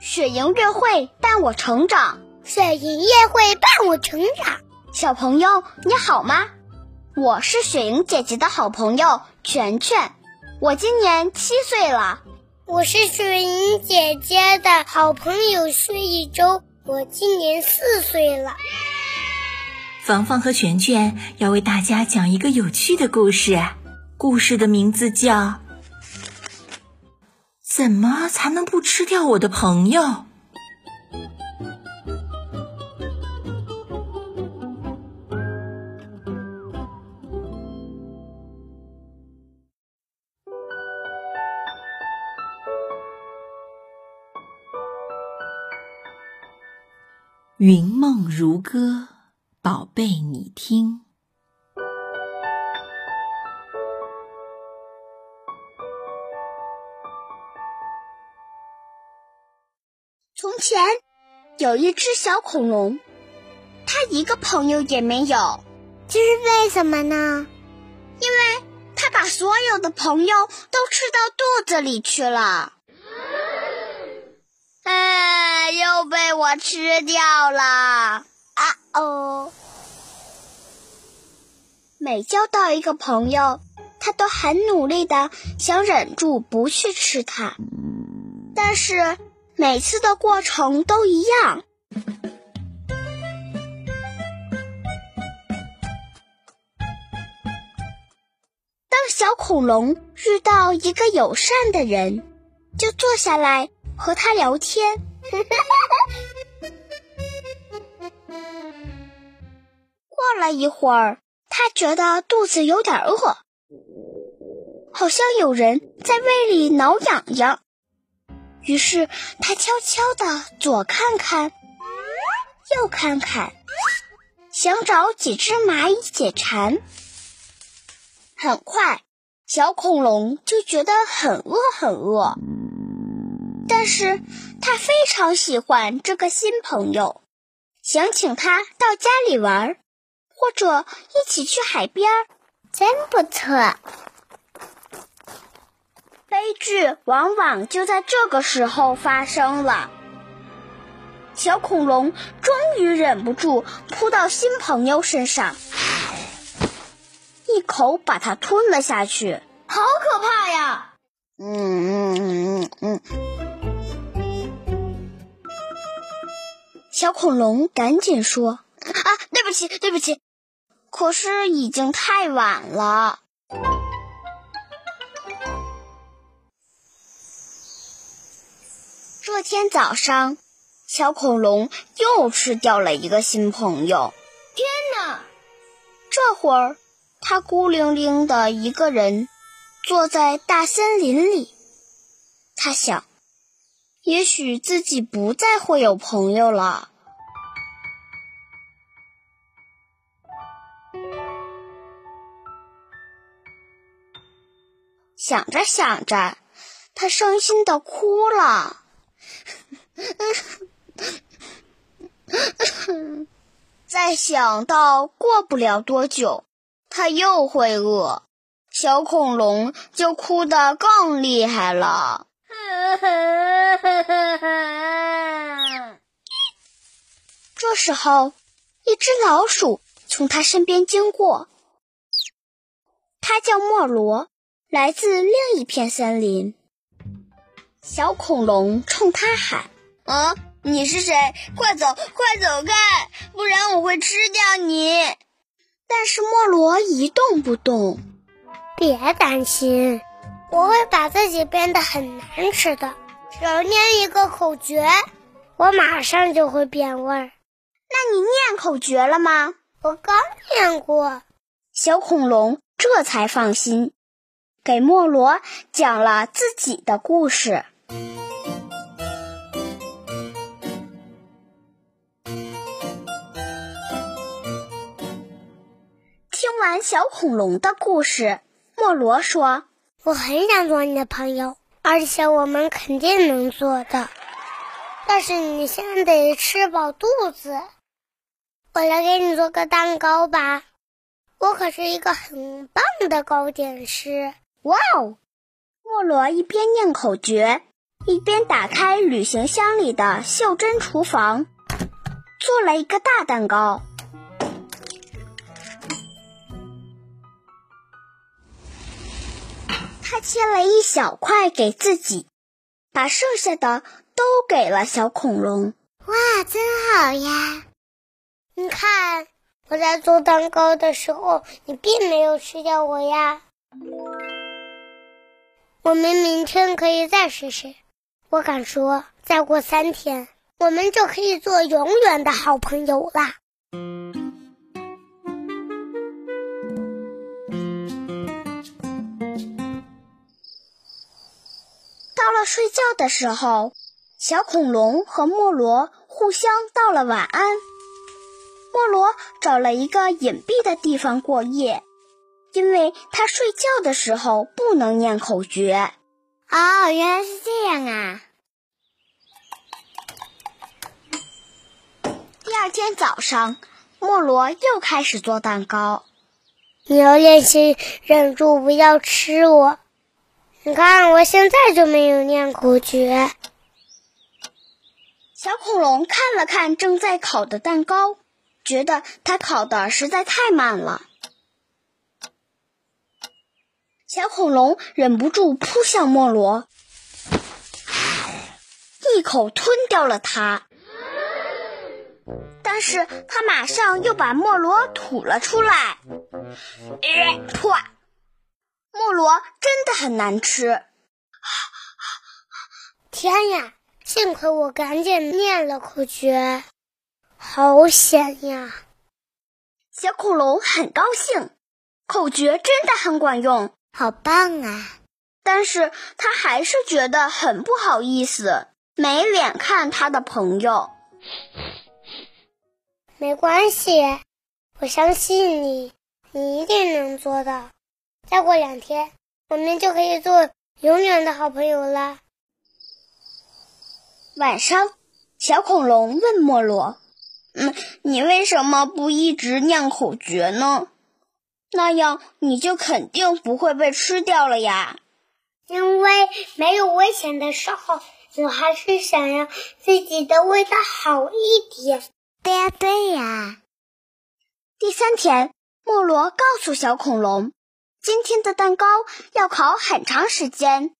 雪莹乐会伴我成长，雪莹乐会伴我成长。小朋友你好吗？我是雪莹姐姐的好朋友全全，我今年七岁了。我是雪莹姐姐的好朋友薛一周，我今年四岁了。芳芳和全全要为大家讲一个有趣的故事，故事的名字叫《怎么才能不吃掉我的朋友》。云梦如歌，宝贝，你听。前有一只小恐龙，它一个朋友也没有。这是为什么呢？因为它把所有的朋友都吃到肚子里去了。哎，又被我吃掉了！啊哦！每交到一个朋友，他都很努力的想忍住不去吃它，但是每次的过程都一样。当小恐龙遇到一个友善的人，就坐下来。和他聊天，过了一会儿，他觉得肚子有点饿，好像有人在胃里挠痒痒。于是他悄悄的左看看，右看看，想找几只蚂蚁解馋。很快，小恐龙就觉得很饿，很饿。但是他非常喜欢这个新朋友，想请他到家里玩，或者一起去海边儿，真不错。悲剧往往就在这个时候发生了。小恐龙终于忍不住扑到新朋友身上，一口把它吞了下去，好可怕呀！嗯嗯嗯嗯。小恐龙赶紧说：“啊，对不起，对不起。”可是已经太晚了。这天早上，小恐龙又吃掉了一个新朋友。天哪！这会儿，他孤零零的一个人坐在大森林里。他想。也许自己不再会有朋友了。想着想着，他伤心的哭了。再想到过不了多久，他又会饿，小恐龙就哭得更厉害了。这时候，一只老鼠从他身边经过。它叫莫罗，来自另一片森林。小恐龙冲他喊：“啊，你是谁？快走，快走开，不然我会吃掉你！”但是莫罗一动不动。别担心。我会把自己变得很难吃的，只要念一个口诀，我马上就会变味儿。那你念口诀了吗？我刚念过。小恐龙这才放心，给莫罗讲了自己的故事。完小恐龙的故事，莫罗说。我很想做你的朋友，而且我们肯定能做的。但是你先得吃饱肚子。我来给你做个蛋糕吧，我可是一个很棒的糕点师。哇哦！莫罗一边念口诀，一边打开旅行箱里的袖珍厨房，做了一个大蛋糕。他切了一小块给自己，把剩下的都给了小恐龙。哇，真好呀！你看，我在做蛋糕的时候，你并没有吃掉我呀。我们明天可以再试试。我敢说，再过三天，我们就可以做永远的好朋友啦。睡觉的时候，小恐龙和莫罗互相道了晚安。莫罗找了一个隐蔽的地方过夜。因为他睡觉的时候不能念口诀。哦，原来是这样啊！第二天早上，莫罗又开始做蛋糕。你要练习忍住不要吃我。你看，我现在就没有念口诀。小恐龙看了看正在烤的蛋糕，觉得它烤的实在太慢了。小恐龙忍不住扑向莫罗，一口吞掉了它。但是他马上又把莫罗吐了出来。吐啊！莫罗真的很难吃。天呀！幸亏我赶紧念了口诀，好险呀！小恐龙很高兴，口诀真的很管用。好棒啊！但是他还是觉得很不好意思，没脸看他的朋友。没关系，我相信你，你一定能做到。再过两天，我们就可以做永远的好朋友了。晚上，小恐龙问莫罗：“嗯，你为什么不一直念口诀呢？”那样你就肯定不会被吃掉了呀。因为没有危险的时候，我还是想要自己的味道好一点。对呀，对呀。第三天，莫罗告诉小恐龙，今天的蛋糕要烤很长时间，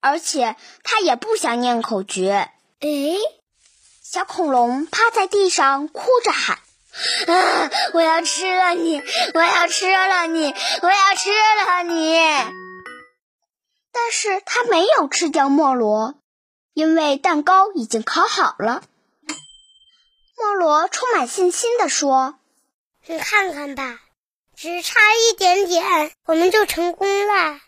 而且他也不想念口诀。诶，小恐龙趴在地上哭着喊。啊！我要吃了你！我要吃了你！我要吃了你！但是他没有吃掉莫罗，因为蛋糕已经烤好了。莫罗充满信心地说：“你看看吧，只差一点点，我们就成功了。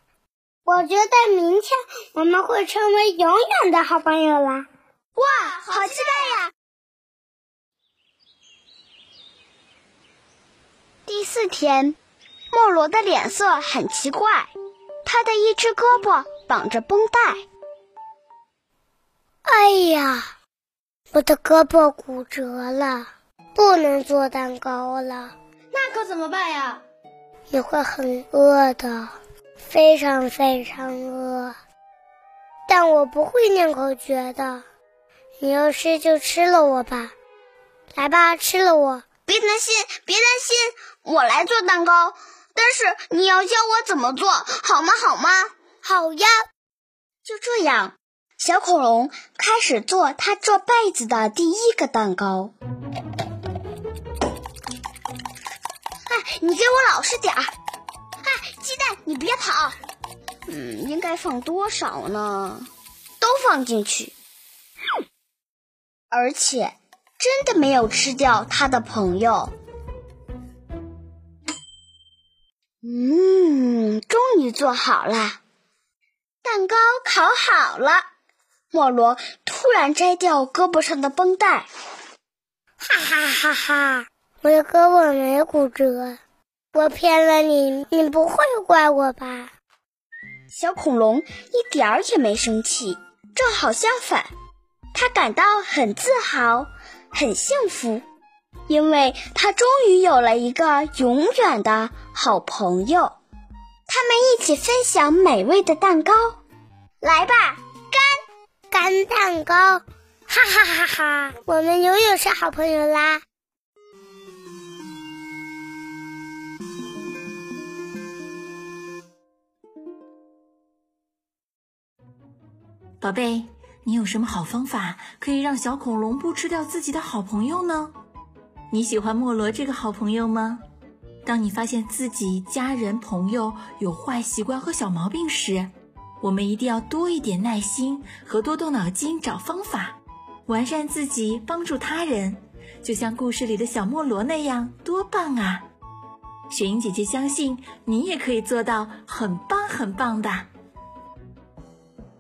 我觉得明天我们会成为永远的好朋友啦！哇，好期待呀！”第四天，莫罗的脸色很奇怪，他的一只胳膊绑着绷带。哎呀，我的胳膊骨折了，不能做蛋糕了。那可怎么办呀？你会很饿的，非常非常饿。但我不会念口诀的，你要吃就吃了我吧。来吧，吃了我。别担心，别担心，我来做蛋糕。但是你要教我怎么做好吗？好吗？好呀。就这样，小恐龙开始做他这辈子的第一个蛋糕。你给我老实点儿！哎，鸡蛋，你别跑。嗯，应该放多少呢？都放进去，而且。真的没有吃掉他的朋友。嗯，终于做好了，蛋糕烤好了。莫罗突然摘掉胳膊上的绷带，哈哈哈哈！我的胳膊没骨折，我骗了你，你不会怪我吧？小恐龙一点儿也没生气，正好相反，他感到很自豪。很幸福，因为他终于有了一个永远的好朋友。他们一起分享美味的蛋糕，来吧，干干蛋糕，哈哈哈哈！我们永远是好朋友啦。宝贝，你有什么好方法可以让小恐龙不吃掉自己的好朋友呢？你喜欢莫罗这个好朋友吗？当你发现自己家人朋友有坏习惯和小毛病时，我们一定要多一点耐心和多动脑筋找方法，完善自己，帮助他人，就像故事里的小莫罗那样，多棒啊！雪莹姐姐相信你也可以做到很棒很棒的。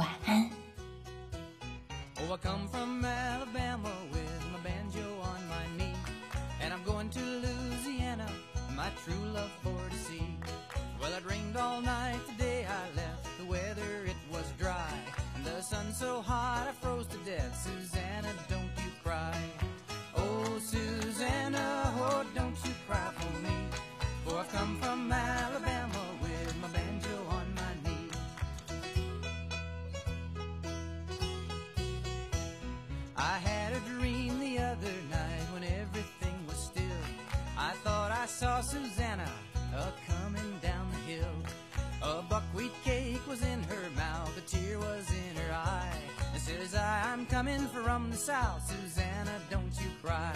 晚安。Oh, I come from Alabama with my banjo on my knee, and I'm going to Louisiana, my true love for I had a dream the other night when everything was still. I thought I saw Susanna a coming down the hill. A buckwheat cake was in her mouth, a tear was in her eye. And says I, I'm coming from the south, Susanna, don't you cry.